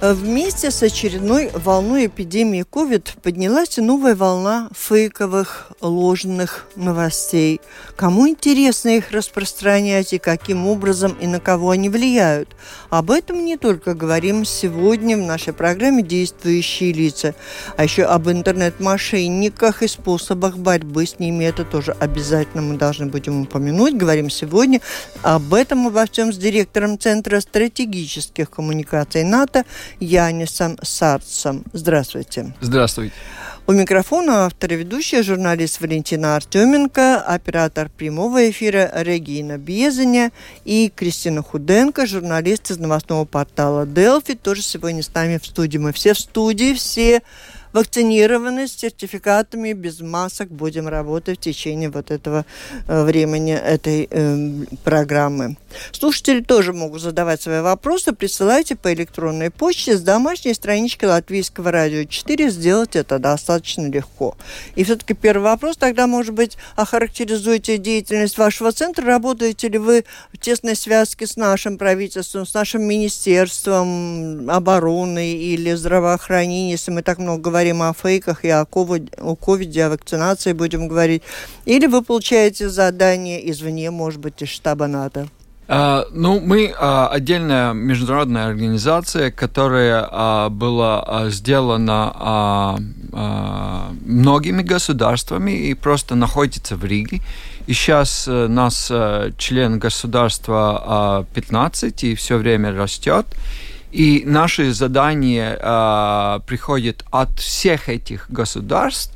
Вместе с очередной волной эпидемии COVID поднялась новая волна фейковых, ложных новостей. Кому интересно их распространять и каким образом и на кого они влияют? Об этом не только говорим сегодня в нашей программе «Действующие лица», а еще об интернет-мошенниках и способах борьбы с ними. Это тоже обязательно мы должны будем упомянуть. Говорим сегодня об этом обо всем с директором Центра стратегических коммуникаций НАТО Янисом Сарцем. Здравствуйте. Здравствуйте. У микрофона автор и ведущая журналист Валентина Артеменко, оператор прямого эфира Регина Безеня и Кристина Худенко, журналист из новостного портала Делфи, тоже сегодня с нами в студии. Мы все в студии, все вакцинированы с сертификатами, без масок будем работать в течение вот этого э, времени этой э, программы. Слушатели тоже могут задавать свои вопросы. Присылайте по электронной почте с домашней странички Латвийского радио 4. Сделать это достаточно легко. И все-таки первый вопрос тогда, может быть, охарактеризуйте деятельность вашего центра. Работаете ли вы в тесной связке с нашим правительством, с нашим министерством обороны или здравоохранения, если мы так много говорим говорим о фейках и о ковиде, о вакцинации будем говорить, или вы получаете задание извне, может быть, из штаба НАТО? Uh, ну, мы uh, отдельная международная организация, которая uh, была сделана многими государствами и просто находится в Риге. И сейчас э, нас э, член государства 15 и все время растет. И наши задания э, приходят от всех этих государств,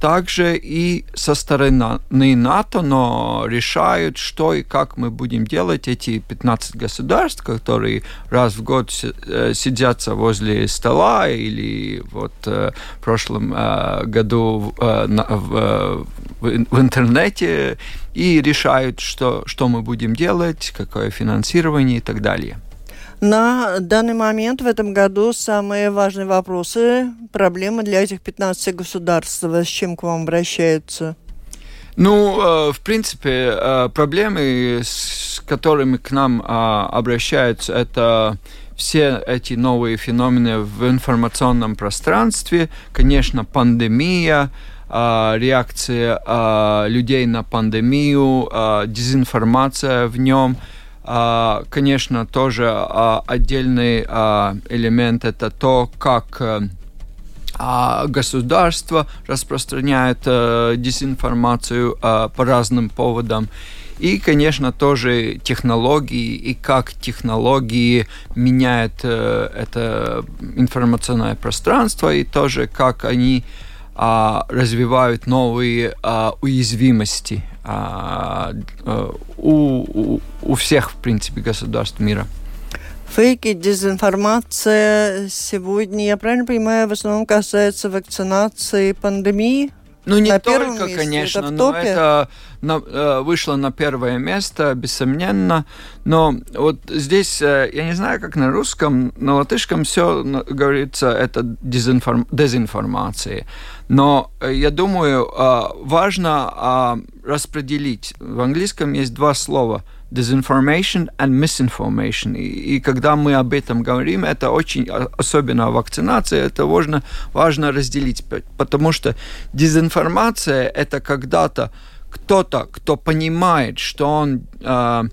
также и со стороны НАТО, но решают, что и как мы будем делать эти 15 государств, которые раз в год э, сидятся возле стола или вот э, в прошлом э, году в, в интернете и решают, что, что мы будем делать, какое финансирование и так далее. На данный момент в этом году самые важные вопросы, проблемы для этих 15 государств, с чем к вам обращаются? Ну, э, в принципе, э, проблемы, с которыми к нам э, обращаются, это все эти новые феномены в информационном пространстве, конечно, пандемия, реакция людей на пандемию, дезинформация в нем – конечно, тоже а, отдельный а, элемент это то, как э, государство распространяет э, дезинформацию по разным поводам. И, конечно, тоже технологии и как технологии меняют э, это информационное пространство и тоже как они развивают новые уязвимости а, а, у, у всех, в принципе, государств мира. Фейки, дезинформация сегодня, я правильно понимаю, в основном касается вакцинации пандемии? Ну, не на только, месте, конечно, это но это на, э, вышло на первое место, бессомненно. Но вот здесь, э, я не знаю, как на русском, на латышском все говорится, это дезинформ, дезинформация. Но э, я думаю, важно распределить. В английском есть два слова – disinformation and misinformation. И, и когда мы об этом говорим, это очень, особенно вакцинация, это важно, важно разделить, потому что дезинформация – это когда-то кто-то, кто понимает, что он... Э,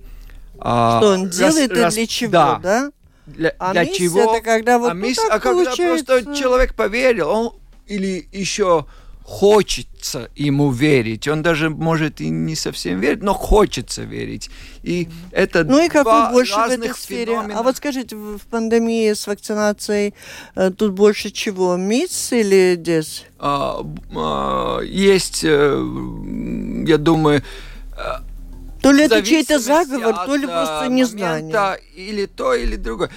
э, что он делает рас, и для чего, да? да? Для, а для чего? это когда вот а, мисс, ну, а когда просто человек поверил, он или еще хочется ему верить. Он даже может и не совсем верить, но хочется верить. И это Ну и какой больше в этой сфере? Феномена. А вот скажите, в пандемии с вакцинацией э, тут больше чего? МИЦ или ДЕС? А, а, есть, э, я думаю, э, то ли это чей-то заговор, то ли просто незнание. Или то, или другое.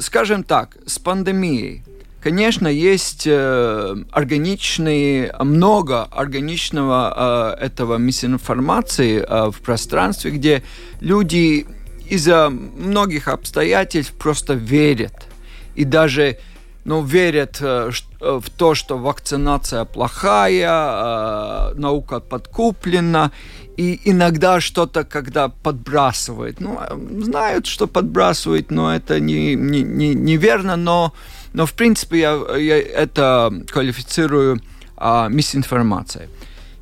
Скажем так, с пандемией Конечно, есть э, органичные, много органичного э, этого мисинформации э, в пространстве, где люди из-за многих обстоятельств просто верят. И даже ну, верят э, э, в то, что вакцинация плохая, э, наука подкуплена, и иногда что-то, когда подбрасывает, ну, знают, что подбрасывает, но это не, не, не, неверно, но, но в принципе я, я это квалифицирую а, мисинформацией.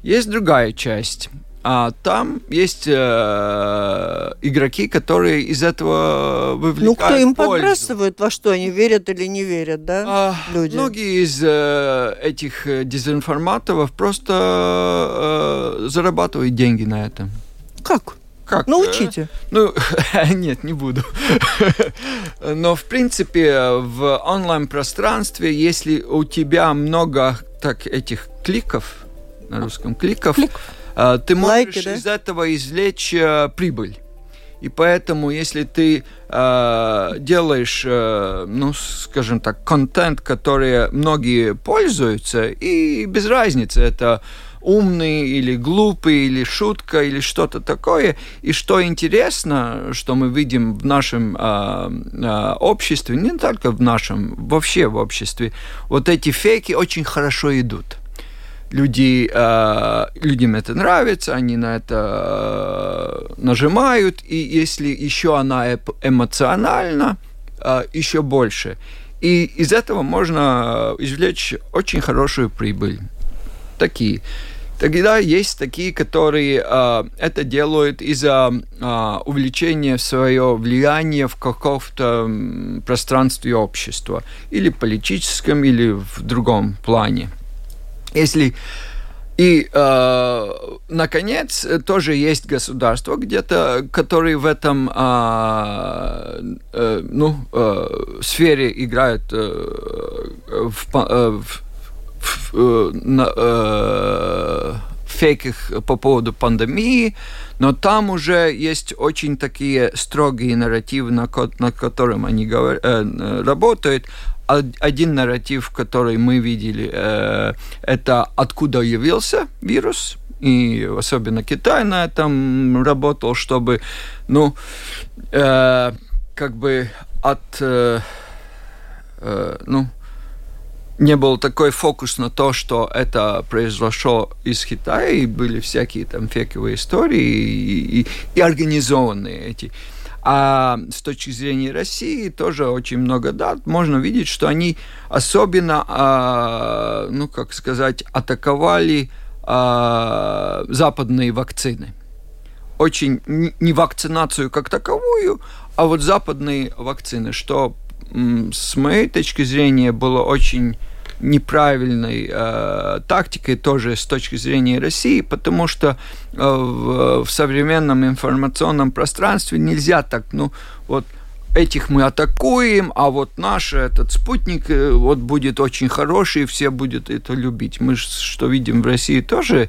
Есть другая часть а там есть э, игроки, которые из этого вывлекают Ну, кто им пользу. подбрасывает, во что они верят или не верят, да, а, люди? Многие из э, этих э, дезинформаторов просто э, зарабатывают деньги на этом. Как? Как? Научите. Ну, нет, не буду. Но, в принципе, в онлайн-пространстве, если у тебя много так этих кликов, на русском кликов, Клик. э, ты можешь Лайки, да? из этого извлечь э, прибыль. И поэтому, если ты э, делаешь, э, ну, скажем так, контент, который многие пользуются, и без разницы, это умный или глупый, или шутка, или что-то такое. И что интересно, что мы видим в нашем э, обществе, не только в нашем, вообще в обществе, вот эти фейки очень хорошо идут люди, э, людям это нравится, они на это э, нажимают, и если еще она эмоциональна, э, еще больше. И из этого можно извлечь очень хорошую прибыль. Такие. Тогда есть такие, которые э, это делают из-за э, увеличения свое влияние в каком-то пространстве общества, или политическом, или в другом плане. Если и, э, наконец, тоже есть государства где-то, которые в этом э, э, ну, э, сфере играют э, в, э, в, фейках по поводу пандемии, но там уже есть очень такие строгие нарративы, на, ко- над которым они говор- э, работают. Од- Один нарратив, который мы видели, э, это откуда явился вирус, и особенно Китай на этом работал, чтобы, ну, э, как бы от, э, э, ну, не был такой фокус на то, что это произошло из Китая, и были всякие там фейковые истории и, и, и организованные эти. А с точки зрения России тоже очень много дат. Можно видеть, что они особенно, а, ну, как сказать, атаковали а, западные вакцины. Очень не вакцинацию как таковую, а вот западные вакцины, что с моей точки зрения было очень неправильной э, тактикой тоже с точки зрения России, потому что э, в, в современном информационном пространстве нельзя так, ну вот этих мы атакуем, а вот наш этот спутник э, вот будет очень хороший, и все будут это любить. Мы что видим в России тоже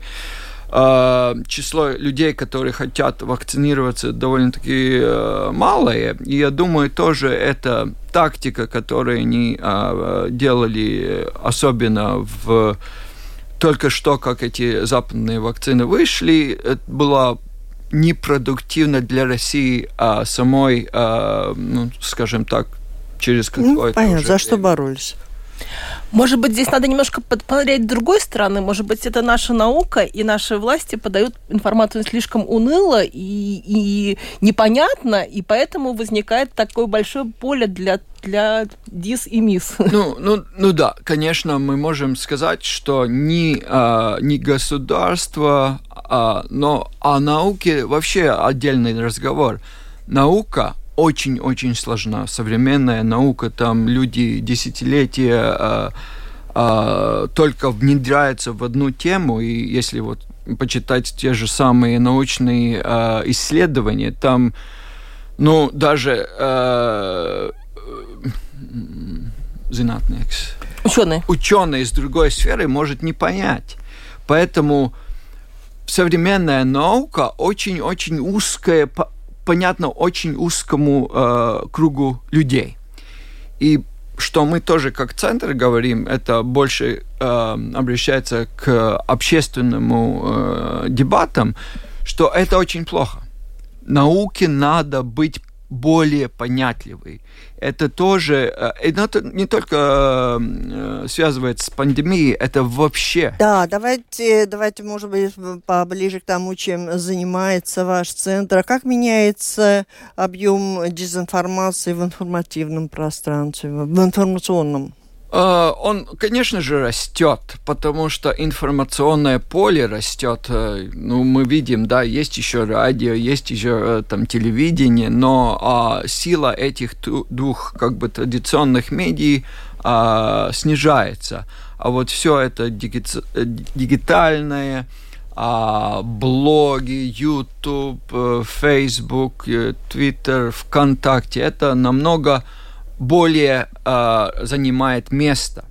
число людей, которые хотят вакцинироваться, довольно-таки э, малое. И я думаю, тоже это тактика, которую они э, делали, особенно в только что, как эти западные вакцины вышли, это была непродуктивно для России а самой, а, ну, скажем так, через Ну, какое-то понятно, уже за что время. боролись. Может быть, здесь надо немножко посмотреть с другой стороны. Может быть, это наша наука и наши власти подают информацию слишком уныло и, и непонятно, и поэтому возникает такое большое поле для, для дис и мисс. Ну, ну, ну да, конечно, мы можем сказать, что не, а, не государство, а, но о науке вообще отдельный разговор. Наука очень-очень сложна. Современная наука, там люди десятилетия а, а, только внедряются в одну тему, и если вот почитать те же самые научные а, исследования, там, ну, даже зинатникс, Ученые. ученый из другой сферы может не понять. Поэтому современная наука очень-очень узкая, понятно очень узкому э, кругу людей. И что мы тоже как центр говорим, это больше э, обращается к общественному э, дебатам, что это очень плохо. Науке надо быть более понятливый. Это тоже, э, это не только э, связывается с пандемией, это вообще. Да, давайте, давайте, может быть, поближе к тому, чем занимается ваш центр. А как меняется объем дезинформации в информативном пространстве, в информационном? Э, он, конечно же, растет, потому что информационное поле растет. Э, ну, мы видим, да, есть еще радио, есть еще э, там телевидение, но а, сила этих двух как бы традиционных медий а, снижается. А вот все это дигитальное, а, блоги, YouTube, Facebook, Twitter, ВКонтакте, это намного более э, занимает место.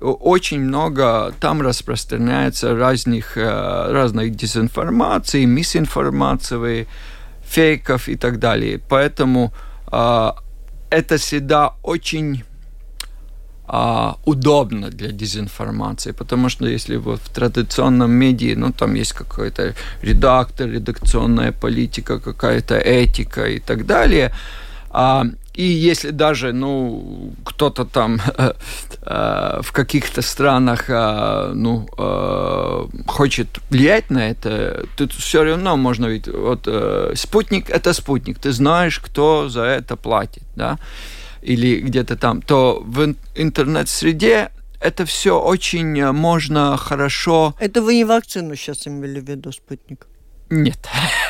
Очень много там распространяется разных, э, разных дезинформаций, мисинформации, фейков и так далее. Поэтому э, это всегда очень а, удобно для дезинформации, потому что если вот в традиционном медиа, ну, там есть какой-то редактор, редакционная политика, какая-то этика и так далее, а, и если даже, ну, кто-то там э, в каких-то странах, э, ну, э, хочет влиять на это, тут все равно можно ведь, вот, спутник – это спутник, ты знаешь, кто за это платит, да, или где-то там, то в интернет-среде это все очень можно хорошо... Это вы не вакцину сейчас имели в виду, спутник? Нет,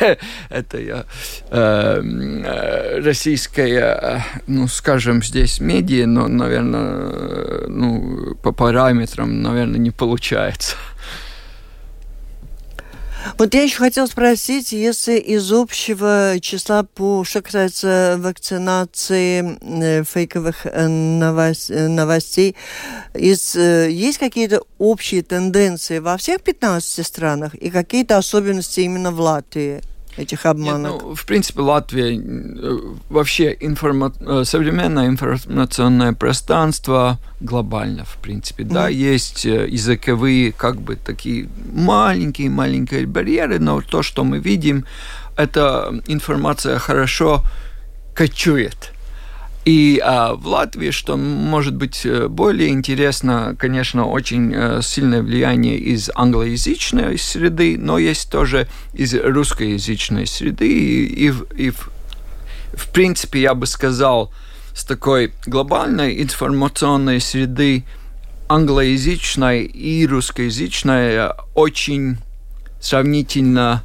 это я эм, э, российская, ну, скажем, здесь медиа, но, наверное, ну, по параметрам, наверное, не получается. Вот я еще хотела спросить, если из общего числа, по, что касается вакцинации э, фейковых э, э, новостей из, есть какие-то общие тенденции во всех 15 странах и какие-то особенности именно в Латвии? Этих обманок? Нет, ну, в принципе, Латвия вообще информа... современное информационное пространство глобально, в принципе, mm. да, есть языковые, как бы такие маленькие-маленькие барьеры, но то, что мы видим, эта информация хорошо кочует и а, в Латвии, что может быть э, более интересно, конечно, очень э, сильное влияние из англоязычной среды, но есть тоже из русскоязычной среды. И, и, и в, в принципе, я бы сказал, с такой глобальной информационной среды англоязычной и русскоязычной очень сравнительно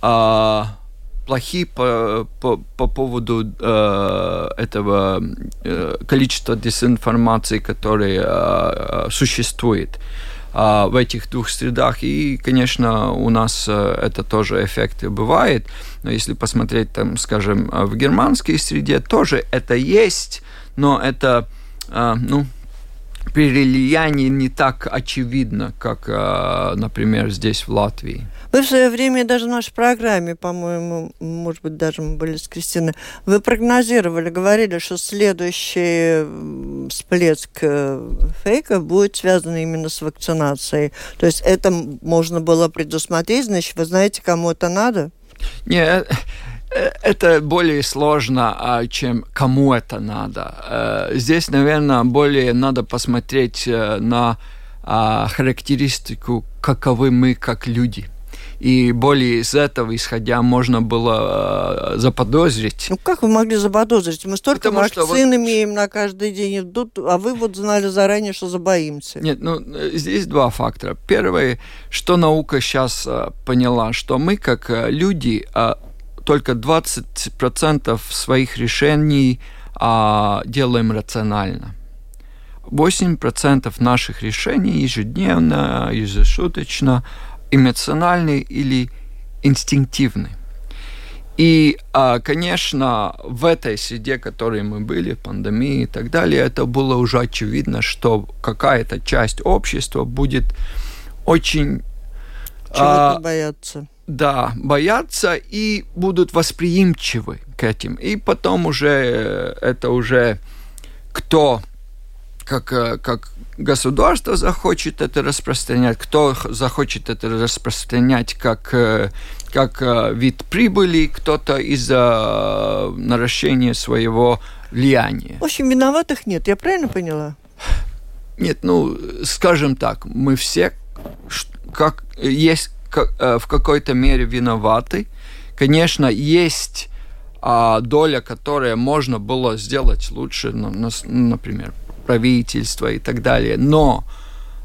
а, плохие по, по, по поводу э, этого э, количества дезинформации, которое э, существует э, в этих двух средах. И, конечно, у нас э, это тоже эффект бывает. Но если посмотреть, там, скажем, в германской среде, тоже это есть, но это, э, ну, перелияние не так очевидно, как, э, например, здесь в Латвии. Вы в свое время даже в нашей программе, по-моему, может быть, даже мы были с Кристиной, вы прогнозировали, говорили, что следующий всплеск э, фейка будет связан именно с вакцинацией. То есть это можно было предусмотреть, значит, вы знаете, кому это надо? Нет, э, это более сложно, а, чем кому это надо. Здесь, наверное, более надо посмотреть на а, характеристику, каковы мы как люди – и более из этого, исходя, можно было э, заподозрить. Ну как вы могли заподозрить? Мы столько Потому вакцин вот... имеем на каждый день, идут, а вы вот знали заранее, что забоимся. Нет, ну здесь два фактора. Первое, что наука сейчас э, поняла, что мы как э, люди только 20% своих решений делаем рационально. 8% наших решений ежедневно, ежешуточно эмоциональный или инстинктивный. И, а, конечно, в этой среде, в которой мы были, пандемии и так далее, это было уже очевидно, что какая-то часть общества будет очень... Чего-то а, бояться. Да, бояться и будут восприимчивы к этим. И потом уже это уже кто как, э, как государство захочет это распространять, кто захочет это распространять как, э, как э, вид прибыли, кто-то из-за наращения своего влияния. В общем, виноватых нет, я правильно поняла? Нет, ну, скажем так, мы все как, есть как, в какой-то мере виноваты. Конечно, есть а, доля, которая можно было сделать лучше, ну, например, правительства и так далее. Но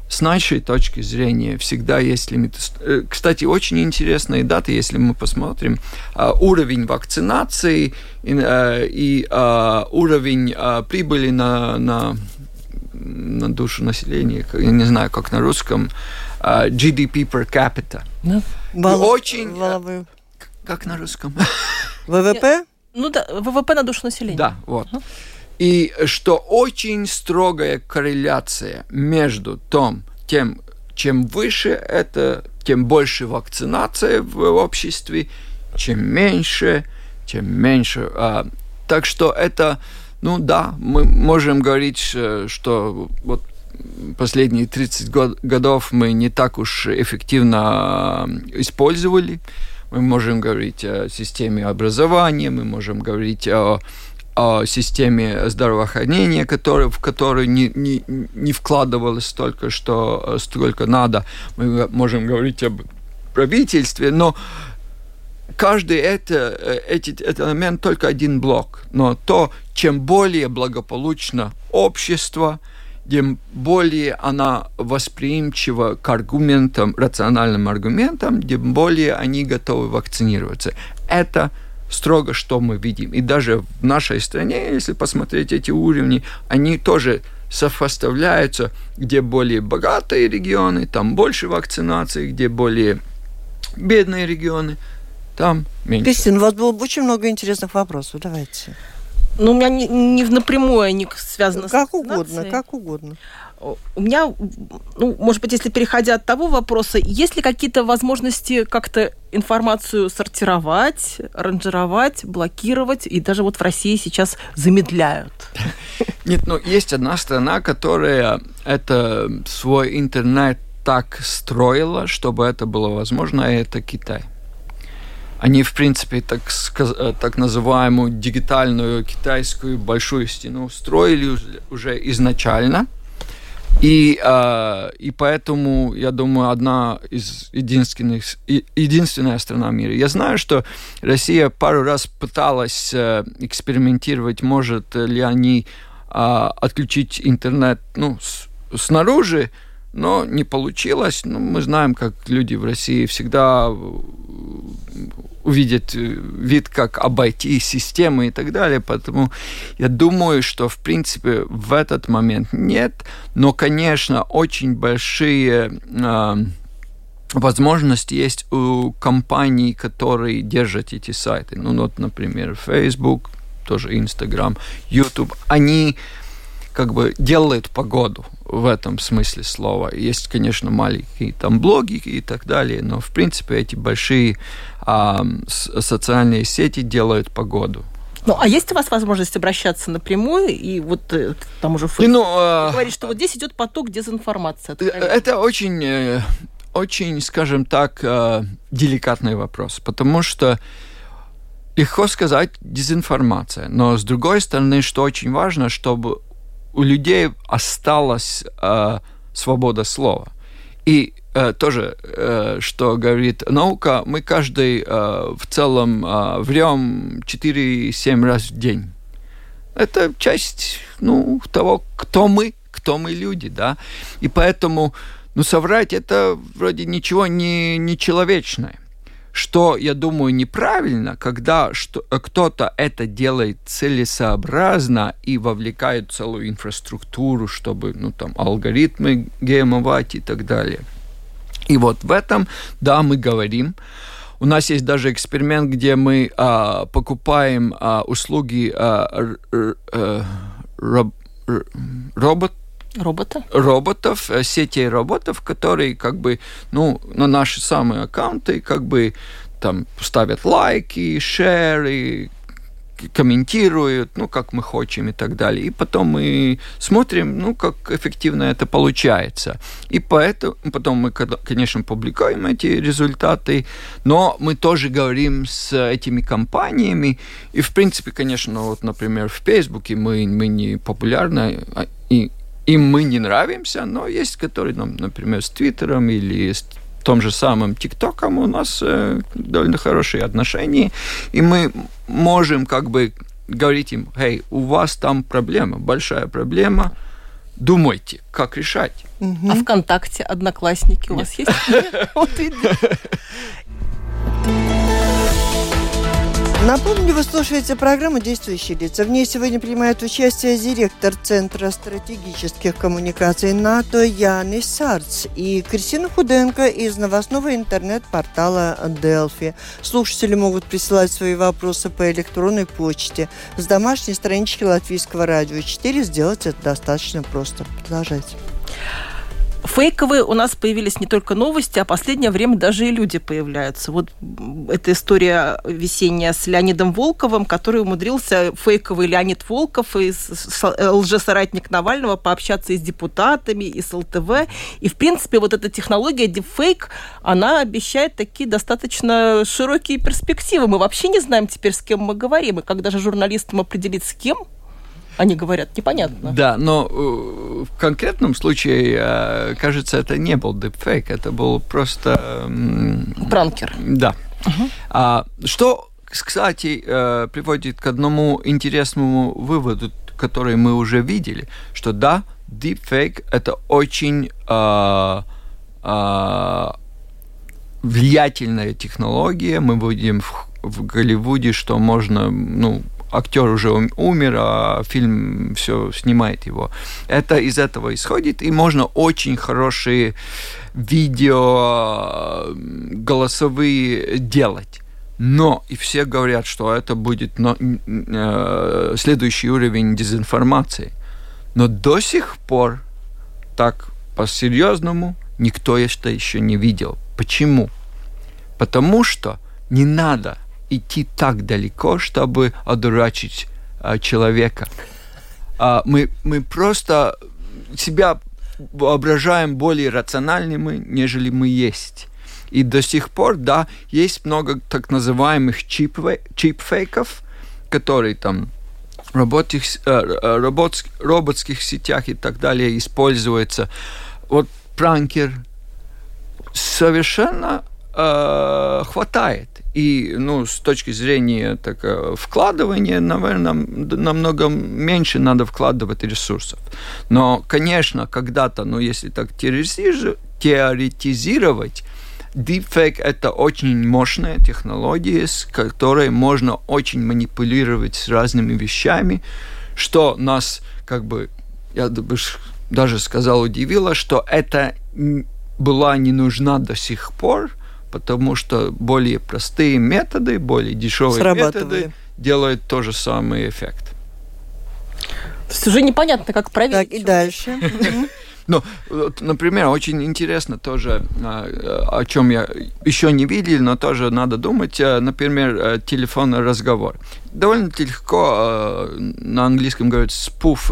с нашей точки зрения всегда есть лимиты. Э, кстати, очень интересные даты, если мы посмотрим а, уровень вакцинации и, э, и а, уровень а, прибыли на, на, на душу населения, я не знаю, как на русском, GDP per capita. Да. Вал... Очень... Валовую. Как на русском? ВВП? Ну да, ВВП на душу населения. Да, вот. Uh-huh. И что очень строгая корреляция между том, тем, чем выше это, тем больше вакцинация в обществе, чем меньше, тем меньше. А, так что это, ну да, мы можем говорить, э, что вот последние 30 год, годов мы не так уж эффективно использовали. Мы можем говорить о системе образования, мы можем говорить о о системе здравоохранения, который, в которую не, не, не вкладывалось столько, что столько надо. Мы можем говорить об правительстве, но каждый это, эти, этот элемент только один блок. Но то, чем более благополучно общество, тем более она восприимчива к аргументам, рациональным аргументам, тем более они готовы вакцинироваться. Это строго, что мы видим. И даже в нашей стране, если посмотреть эти уровни, они тоже сопоставляются, где более богатые регионы, там больше вакцинации, где более бедные регионы, там меньше. Кристина, у вас было очень много интересных вопросов. Давайте. Ну, у меня не, не напрямую они связаны как с Как угодно, как угодно у меня, ну, может быть, если переходя от того вопроса, есть ли какие-то возможности как-то информацию сортировать, ранжировать, блокировать, и даже вот в России сейчас замедляют? Нет, ну, есть одна страна, которая это свой интернет так строила, чтобы это было возможно, и это Китай. Они, в принципе, так, так называемую дигитальную китайскую большую стену строили уже изначально – и, э, и поэтому, я думаю, одна из единственных, единственная страна в мире. Я знаю, что Россия пару раз пыталась э, экспериментировать, может ли они э, отключить интернет ну, с, снаружи, но не получилось. Ну, мы знаем, как люди в России всегда увидят э, вид, как обойти системы и так далее. Поэтому я думаю, что, в принципе, в этот момент нет. Но, конечно, очень большие э, возможности есть у компаний, которые держат эти сайты. Ну, вот, например, Facebook, тоже Instagram, YouTube. Они как бы делают погоду в этом смысле слова. Есть, конечно, маленькие там блоги и так далее, но в принципе эти большие а, социальные сети делают погоду. Ну, а есть у вас возможность обращаться напрямую и вот э, там уже ну, а... говорит, что вот здесь идет поток дезинформации. Э, это очень, э, очень, скажем так, деликатный вопрос, потому что легко сказать дезинформация, но с другой стороны, что очень важно, чтобы у людей осталась э, свобода слова. И э, тоже, э, что говорит наука, мы каждый э, в целом э, врем 4-7 раз в день. Это часть ну, того, кто мы, кто мы люди, да. И поэтому, ну, соврать это вроде ничего не, не человечное что, я думаю, неправильно, когда э, кто-то это делает целесообразно и вовлекает целую инфраструктуру, чтобы, ну, там, алгоритмы геймовать и так далее. И вот в этом, да, мы говорим. У нас есть даже эксперимент, где мы а, покупаем а, услуги а, р, р, р, роб, робот Робота? Роботов, э, сетей роботов, которые как бы, ну, на наши самые аккаунты как бы там ставят лайки, шеры, комментируют, ну, как мы хотим и так далее. И потом мы смотрим, ну, как эффективно это получается. И поэтому, потом мы, конечно, публикуем эти результаты, но мы тоже говорим с этими компаниями. И, в принципе, конечно, вот, например, в Фейсбуке мы, мы не популярны, а, и им мы не нравимся, но есть, которые, например, с Твиттером или с том же самым ТикТоком у нас э, довольно хорошие отношения, и мы можем как бы говорить им, эй, у вас там проблема, большая проблема, думайте, как решать. А ВКонтакте, Одноклассники у вас есть? Напомню, вы слушаете программу «Действующие лица». В ней сегодня принимает участие директор Центра стратегических коммуникаций НАТО Янис Сарц и Кристина Худенко из новостного интернет-портала «Делфи». Слушатели могут присылать свои вопросы по электронной почте с домашней странички Латвийского радио 4. Сделать это достаточно просто. Продолжайте. Фейковые у нас появились не только новости, а последнее время даже и люди появляются. Вот эта история весенняя с Леонидом Волковым, который умудрился, фейковый Леонид Волков, и лжесоратник Навального, пообщаться и с депутатами, и с ЛТВ. И, в принципе, вот эта технология дипфейк, она обещает такие достаточно широкие перспективы. Мы вообще не знаем теперь, с кем мы говорим. И когда же журналистам определить, с кем, они говорят, непонятно. Да, но э, в конкретном случае, э, кажется, это не был дипфейк, это был просто... Пранкер. Да. Угу. А, что, кстати, э, приводит к одному интересному выводу, который мы уже видели, что да, deepfake это очень э, э, влиятельная технология. Мы видим в, в Голливуде, что можно, ну, актер уже умер, а фильм все снимает его. Это из этого исходит, и можно очень хорошие видео голосовые делать. Но и все говорят, что это будет но, э, следующий уровень дезинформации. Но до сих пор так по-серьезному никто это еще не видел. Почему? Потому что не надо идти так далеко, чтобы одурачить а, человека. А, мы, мы просто себя воображаем более рациональными, нежели мы есть. И до сих пор, да, есть много так называемых чипфейков, которые там в работских, э, работ, роботских сетях и так далее используются. Вот пранкер совершенно э, хватает. И ну, с точки зрения так, э, вкладывания, наверное, намного меньше надо вкладывать ресурсов. Но, конечно, когда-то, ну, если так теоретизировать, Deepfake – это очень мощная технология, с которой можно очень манипулировать с разными вещами, что нас, как бы, я даже сказал, удивило, что это была не нужна до сих пор – потому что более простые методы, более дешевые методы делают тот же самый эффект. То есть уже непонятно, как проверить. Так, и дальше. Ну, например, очень интересно тоже, а, о чем я еще не видел, но тоже надо думать, э, например, э, телефонный разговор. Довольно легко э, на английском говорят спуф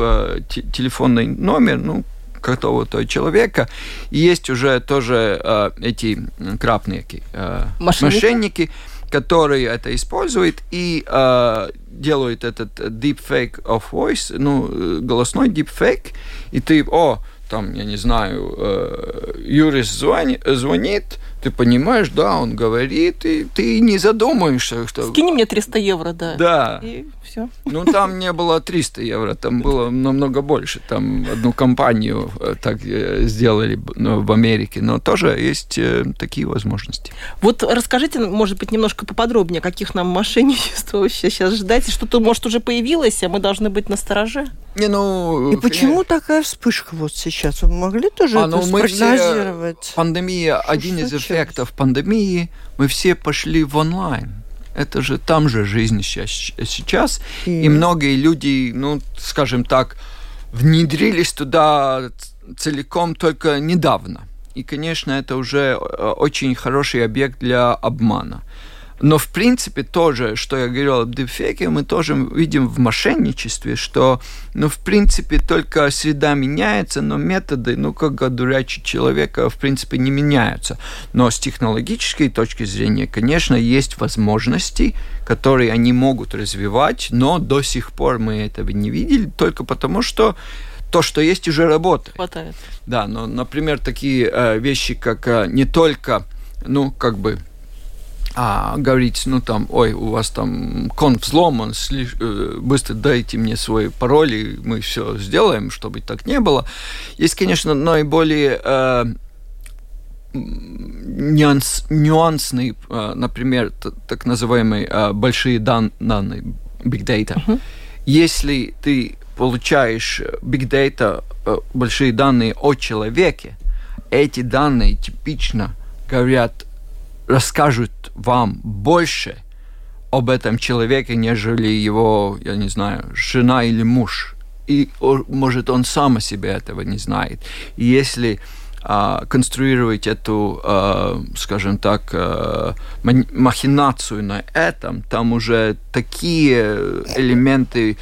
телефонный номер, ну, какого-то человека. И есть уже тоже э, эти крапные э, мошенники. мошенники, которые это используют и э, делают этот deepfake of voice, ну, э, голосной deepfake, и ты, о, там, я не знаю, э, юрист звонит, звонит, ты понимаешь, да, он говорит, и ты не задумаешься, что... Скинь мне 300 евро, да. Да. И все. Ну, там не было 300 евро, там было намного больше. Там одну компанию э, так э, сделали ну, в Америке, но тоже есть э, такие возможности. Вот расскажите, может быть, немножко поподробнее, каких нам мошенничеств вообще сейчас ждать, что-то, может, уже появилось, а мы должны быть на стороже? Не, ну... И почему такая вспышка вот сейчас? Вы могли тоже а, это ну, спрогнозировать? Все, пандемия, один из эффектов пандемии, мы все пошли в онлайн. Это же там же жизнь сейчас. И, и многие люди, ну, скажем так, внедрились туда целиком только недавно. И, конечно, это уже э, очень хороший объект для обмана. Но, в принципе, тоже, что я говорил об дипфеке, мы тоже видим в мошенничестве, что, ну, в принципе, только среда меняется, но методы, ну, как одурачить человека, в принципе, не меняются. Но с технологической точки зрения, конечно, есть возможности, которые они могут развивать, но до сих пор мы этого не видели, только потому что то, что есть, уже работает. Хватает. Да, но, например, такие э, вещи, как э, не только, ну, как бы а говорить, ну там, ой, у вас там конт взломан, слиш... Э, быстро дайте мне свой пароль, и мы все сделаем, чтобы так не было. Есть, конечно, наиболее э, нюанс, нюансный, э, например, так называемые э, большие дан данные, big data. Uh-huh. Если ты получаешь big data, э, большие данные о человеке, эти данные типично говорят расскажут вам больше об этом человеке, нежели его, я не знаю, жена или муж. И, может, он сам о себе этого не знает. И если а, конструировать эту, а, скажем так, а, махинацию на этом, там уже такие элементы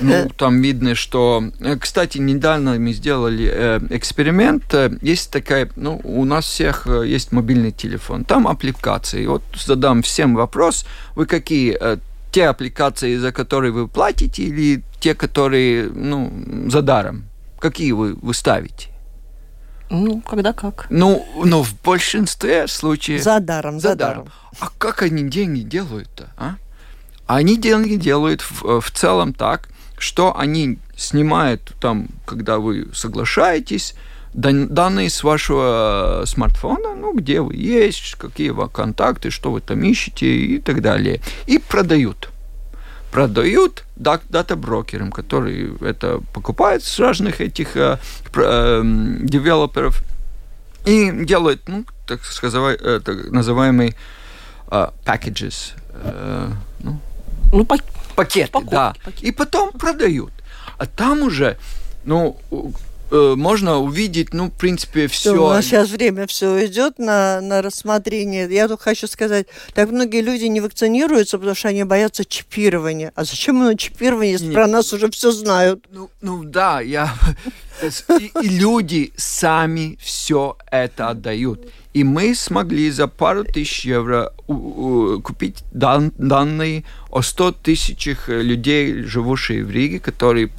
ну, э. там видно, что... Э, кстати, недавно мы сделали э, эксперимент. Есть такая... Ну, у нас всех есть мобильный телефон. Там аппликации. Вот задам всем вопрос. Вы какие те аппликации, за которые вы платите, или те, которые, ну, за даром? Какие вы, вы ставите? Ну, когда как. Ну, ну, в большинстве случаев... За даром, за, за даром. даром. А как они деньги делают-то, а? Они деньги делают в, в целом так, что они снимают там, когда вы соглашаетесь, данные с вашего смартфона, ну, где вы есть, какие у контакты, что вы там ищете и так далее, и продают. Продают дата-брокерам, которые это покупают с разных этих э, э, девелоперов и делают, ну, так сказать, э, так называемый э, packages. Э, ну, ну, пакеты, Покупки, да. Пакеты. И потом продают. А там уже, ну, э, можно увидеть, ну, в принципе, все. У нас сейчас время все идет на, на рассмотрение. Я только хочу сказать, так многие люди не вакцинируются, потому что они боятся чипирования. А зачем оно чипирование, если Нет. про нас уже все знают? Ну, ну да, я... И, и люди сами все это отдают. И мы смогли за пару тысяч евро купить дан, данные о 100 тысячах людей, живущих в Риге, которые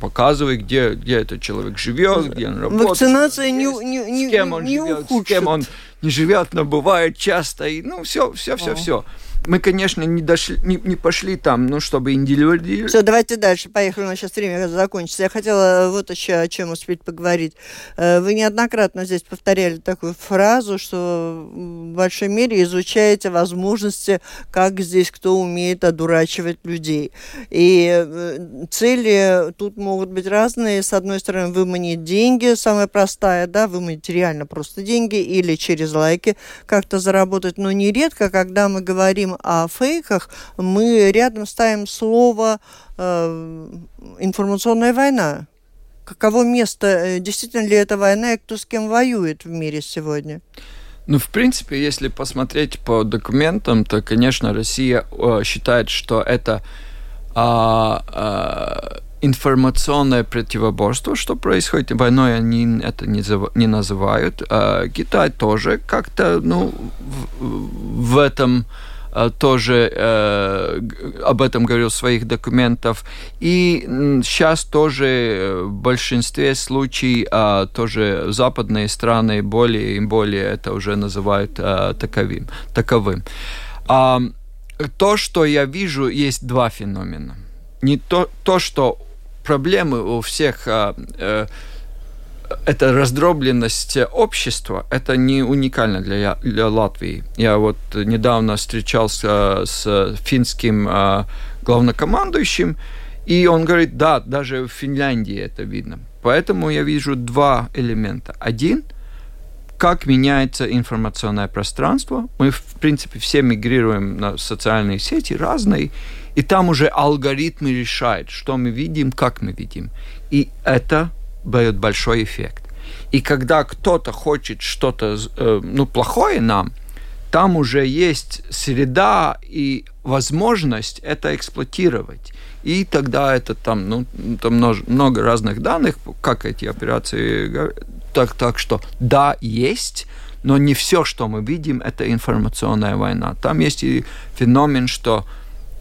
показывают, где, где этот человек живет, где он работает. Вакцинация не, не, не, с кем он не живет, ухудшит. с кем он не живет, но бывает часто. И, ну, все, все, все, все мы, конечно, не, дошли, не, не пошли там, ну, чтобы индивидуализировать. Все, давайте дальше. Поехали, у нас сейчас время закончится. Я хотела вот еще о чем успеть поговорить. Э, вы неоднократно здесь повторяли такую фразу, что в большой мере изучаете возможности, как здесь кто умеет одурачивать людей. И э, цели тут могут быть разные. С одной стороны, выманить деньги, самая простая, да, выманить реально просто деньги или через лайки как-то заработать. Но нередко, когда мы говорим о фейках, мы рядом ставим слово э, информационная война. Каково место, э, действительно ли это война и кто с кем воюет в мире сегодня? Ну, в принципе, если посмотреть по документам, то, конечно, Россия э, считает, что это э, э, информационное противоборство, что происходит войной, они это не, не называют. Э, Китай тоже как-то, ну, в, в этом тоже э, об этом говорил в своих документах. И сейчас тоже в большинстве случаев э, тоже западные страны более и более это уже называют э, таковым. таковым. А, то, что я вижу, есть два феномена. Не то, то что проблемы у всех э, э, эта раздробленность общества, это не уникально для, для Латвии. Я вот недавно встречался с финским э, главнокомандующим, и он говорит, да, даже в Финляндии это видно. Поэтому я вижу два элемента. Один – как меняется информационное пространство. Мы, в принципе, все мигрируем на социальные сети разные, и там уже алгоритмы решают, что мы видим, как мы видим. И это дает большой эффект. И когда кто-то хочет что-то, э, ну, плохое нам, там уже есть среда и возможность это эксплуатировать. И тогда это там, ну, там много, разных данных, как эти операции, так, так что да, есть, но не все, что мы видим, это информационная война. Там есть и феномен, что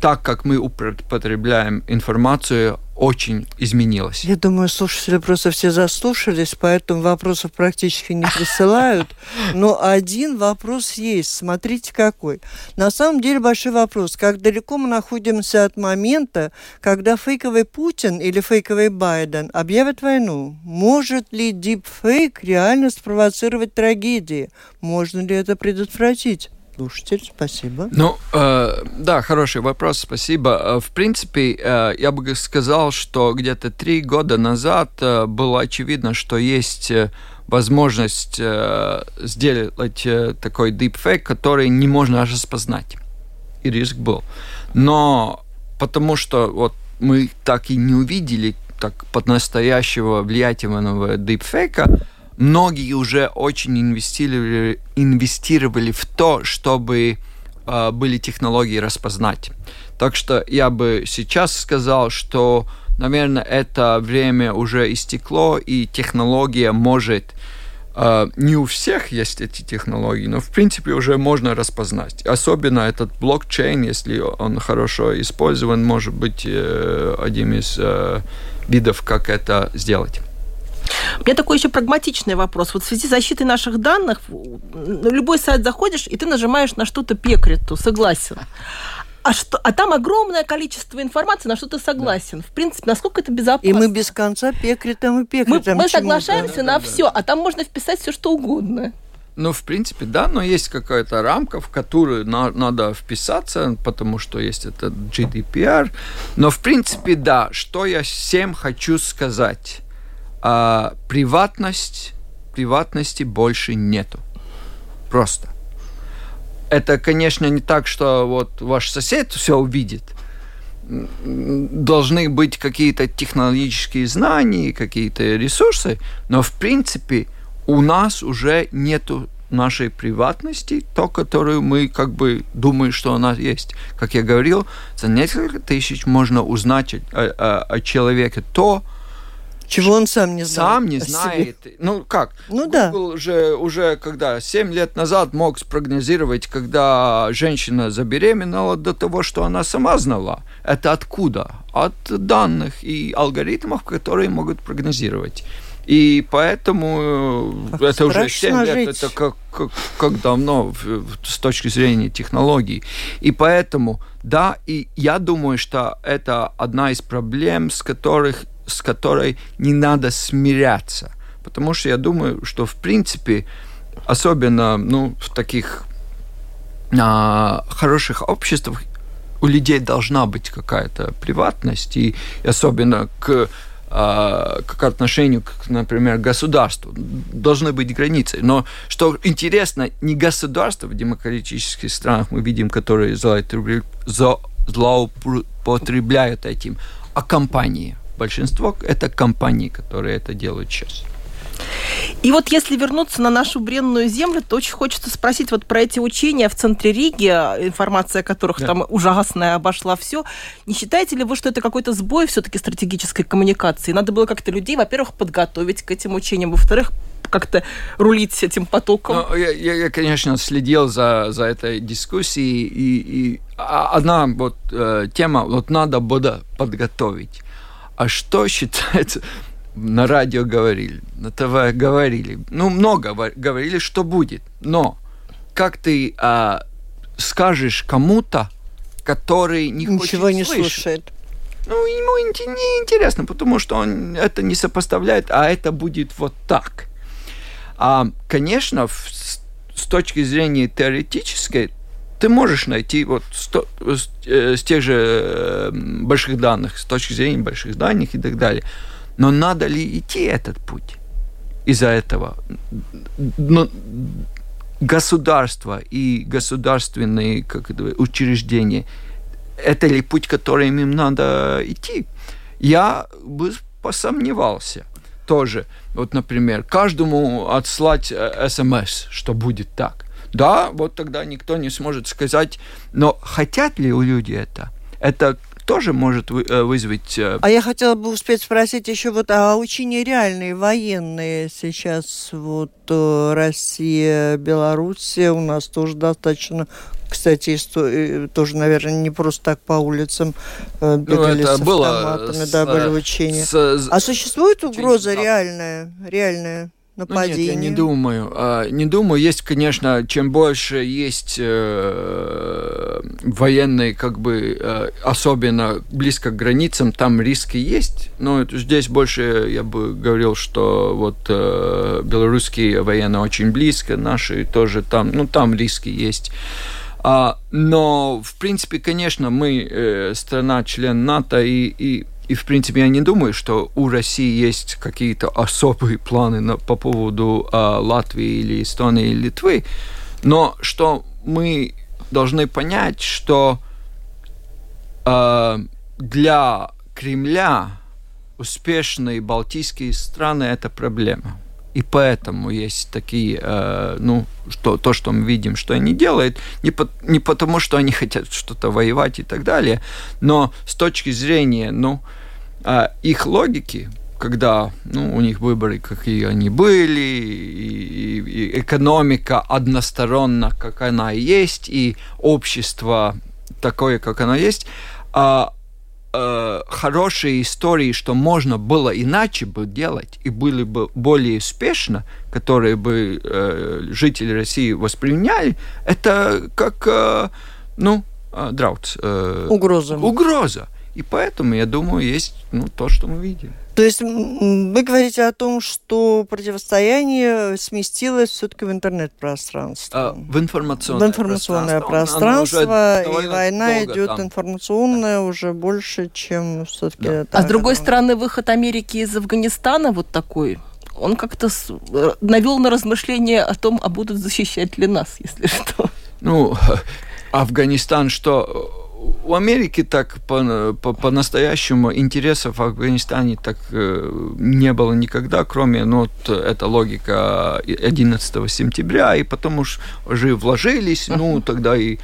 так как мы употребляем информацию, очень изменилось. Я думаю, слушатели просто все заслушались, поэтому вопросов практически не присылают. Но один вопрос есть. Смотрите, какой. На самом деле большой вопрос. Как далеко мы находимся от момента, когда фейковый Путин или фейковый Байден объявят войну? Может ли дипфейк реально спровоцировать трагедии? Можно ли это предотвратить? Слушатель, спасибо. Ну, э, да, хороший вопрос, спасибо. Э, в принципе, э, я бы сказал, что где-то три года назад э, было очевидно, что есть э, возможность э, сделать э, такой deepfake, который не можно распознать. И риск был. Но потому что вот мы так и не увидели так под настоящего влиятельного дипфейка, многие уже очень инвестировали, инвестировали в то, чтобы э, были технологии распознать. Так что я бы сейчас сказал, что, наверное, это время уже истекло, и технология может Uh, не у всех есть эти технологии, но в принципе уже можно распознать. Особенно этот блокчейн, если он хорошо использован, может быть uh, одним из uh, видов, как это сделать. У меня такой еще прагматичный вопрос. Вот в связи с защитой наших данных, на любой сайт заходишь, и ты нажимаешь на что-то пекрету, согласен. А, что, а там огромное количество информации, на что ты согласен. Да. В принципе, насколько это безопасно. И мы без конца пекретом и пекретом. Мы, мы соглашаемся да, на да, все, а там можно вписать все, что угодно. Ну, в принципе, да, но есть какая-то рамка, в которую на, надо вписаться, потому что есть этот GDPR. Но, в принципе, да, что я всем хочу сказать а приватность, приватности больше нету. Просто. Это, конечно, не так, что вот ваш сосед все увидит. Должны быть какие-то технологические знания, какие-то ресурсы, но в принципе у нас уже нету нашей приватности, то, которую мы как бы думаем, что у нас есть. Как я говорил, за несколько тысяч можно узнать о, о, о человеке то, чего он сам не знает. Сам не знает. Себе. Ну как? Ну Google да. же уже когда 7 лет назад мог спрогнозировать, когда женщина забеременела до того, что она сама знала. Это откуда? От данных и алгоритмов, которые могут прогнозировать. И поэтому как это уже 7 лет, жить. это как, как, как давно с точки зрения технологий. И поэтому, да, и я думаю, что это одна из проблем, с которых с которой не надо смиряться. Потому что я думаю, что в принципе, особенно ну, в таких а, хороших обществах, у людей должна быть какая-то приватность, и особенно к а, к отношению, к, например, государству. Должны быть границы. Но что интересно, не государство в демократических странах мы видим, которые злоупотребляют этим, а компании. Большинство это компании, которые это делают сейчас. И вот если вернуться на нашу бренную землю, то очень хочется спросить вот про эти учения в центре Риги, информация о которых да. там ужасная обошла все. Не считаете ли вы, что это какой-то сбой все-таки стратегической коммуникации? Надо было как-то людей, во-первых, подготовить к этим учениям, во-вторых, как-то рулить этим потоком? Ну, я, я, я, конечно, следил за, за этой дискуссией, и, и одна вот э, тема, вот надо было подготовить а что считается на радио говорили, на ТВ говорили, ну много говорили, что будет, но как ты а, скажешь кому-то, который не Ничего хочет не слышать? слушает. Ну, ему не интересно, потому что он это не сопоставляет, а это будет вот так. А, конечно, в, с точки зрения теоретической, ты можешь найти вот сто, с, э, с тех же э, больших данных, с точки зрения больших данных и так далее. Но надо ли идти этот путь из-за этого? Но государство и государственные как это, учреждения, это ли путь, которым им надо идти? Я бы посомневался тоже. Вот, например, каждому отслать э, смс, что будет так. Да, вот тогда никто не сможет сказать, но хотят ли у люди это? Это тоже может э, вызвать... Э, а я хотела бы успеть спросить еще вот, а очень реальные военные сейчас, вот э, Россия, Белоруссия, у нас тоже достаточно кстати, тоже, наверное, не просто так по улицам бегали ну, с автоматами, с, да, были учения. С, а существует угроза реальная, реальная? Нападение? Ну, нет, я не думаю. А, не думаю. Есть, конечно, чем больше есть э, военные, как бы, э, особенно близко к границам, там риски есть. Но здесь больше я бы говорил, что вот э, белорусские военные очень близко, наши тоже там, ну, там риски есть. А, но, в принципе, конечно, мы э, страна-член НАТО, и, и и, в принципе, я не думаю, что у России есть какие-то особые планы на, по поводу э, Латвии или Эстонии или Литвы. Но что мы должны понять, что э, для Кремля успешные балтийские страны – это проблема. И поэтому есть такие, э, ну, что, то, что мы видим, что они делают, не, по, не потому, что они хотят что-то воевать и так далее, но с точки зрения, ну, э, их логики, когда ну, у них выборы, какие они были, и, и экономика односторонна, как она есть, и общество такое, как оно есть, а э, хорошие истории, что можно было иначе бы делать и были бы более успешно, которые бы э, жители России восприняли, это как, э, ну, э, драут. Э, угроза. Угроза. И поэтому, я думаю, есть ну, то, что мы видим. То есть вы говорите о том, что противостояние сместилось все-таки в интернет-пространство. А, в информационное, в информационное пространство. пространство и война идет там. информационная уже больше, чем все-таки... Да. А с другой стороны, выход Америки из Афганистана вот такой, он как-то э, навел на размышления о том, а будут защищать ли нас, если что. Ну, Афганистан что у Америки так по-настоящему по, по интересов в Афганистане так э, не было никогда, кроме, ну, вот эта логика 11 сентября, и потом уж уже вложились, ну, тогда и...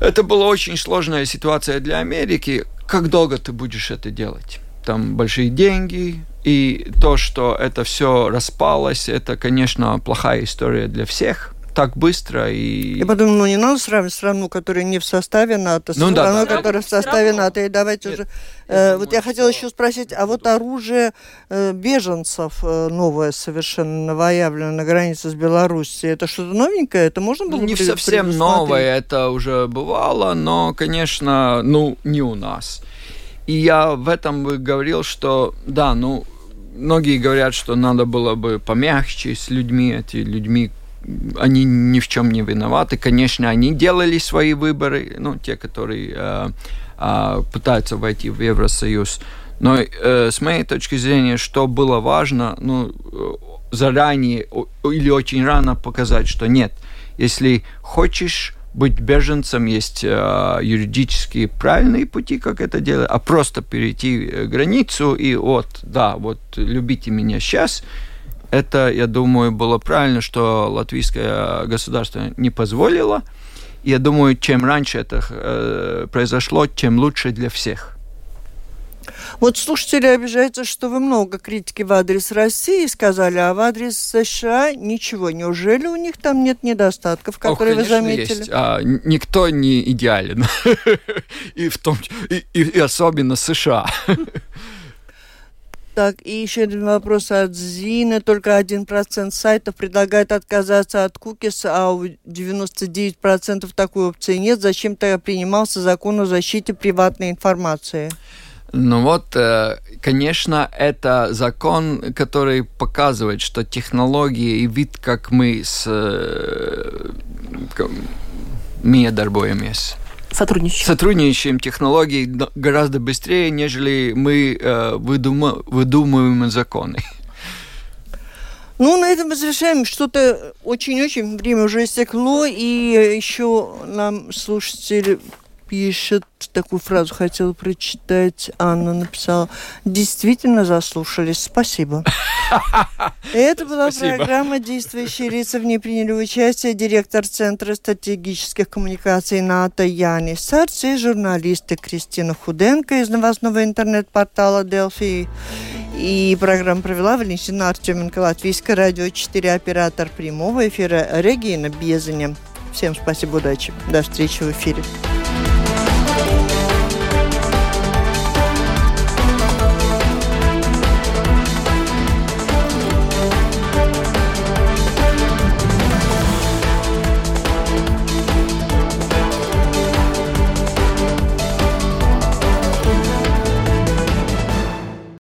Это была очень сложная ситуация для Америки. Как долго ты будешь это делать? Там большие деньги, и то, что это все распалось, это, конечно, плохая история для всех так быстро. И... Я подумала, ну не надо сравнивать страну, которая не в составе НАТО, с ну, страной, да, которая в составе НАТО. И давайте Нет, уже... Э, вот я хотела еще спросить, а вот оружие э, беженцев э, новое совершенно новоявлено на границе с Белоруссией, это что-то новенькое? Это можно было Не совсем новое, это уже бывало, но, конечно, ну, не у нас. И я в этом бы говорил, что, да, ну, многие говорят, что надо было бы помягче с людьми, эти людьми, они ни в чем не виноваты. Конечно, они делали свои выборы, ну, те, которые э, э, пытаются войти в Евросоюз. Но э, с моей точки зрения, что было важно, ну, э, заранее или очень рано показать, что нет, если хочешь быть беженцем, есть э, юридически правильные пути, как это делать, а просто перейти э, границу и вот, да, вот любите меня сейчас, это, я думаю, было правильно, что латвийское государство не позволило. Я думаю, чем раньше это э, произошло, тем лучше для всех. Вот слушатели обижаются, что вы много критики в адрес России сказали, а в адрес США ничего. Неужели у них там нет недостатков, которые Ох, вы заметили? Есть. А, никто не идеален. и, в том, и, и особенно США. Так, и еще один вопрос от Зины. Только 1% сайтов предлагает отказаться от кукис, а у 99% такой опции нет. Зачем тогда принимался закон о защите приватной информации? Ну вот, э, конечно, это закон, который показывает, что технологии и вид, как мы с... Э, мы darbojamies сотрудничаем. Сотрудничаем технологии гораздо быстрее, нежели мы э, выдума, выдумываем законы. Ну, на этом мы завершаем. Что-то очень-очень время уже истекло, и еще нам слушатели пишет, такую фразу хотела прочитать. Анна написала, действительно заслушались, спасибо. Это была программа «Действующие лица». В ней приняли участие директор Центра стратегических коммуникаций НАТО Янис Сарц и журналисты Кристина Худенко из новостного интернет-портала «Делфи». И программу провела Валентина Артеменко, Латвийское радио 4, оператор прямого эфира Регина Безаня. Всем спасибо, удачи. До встречи в эфире.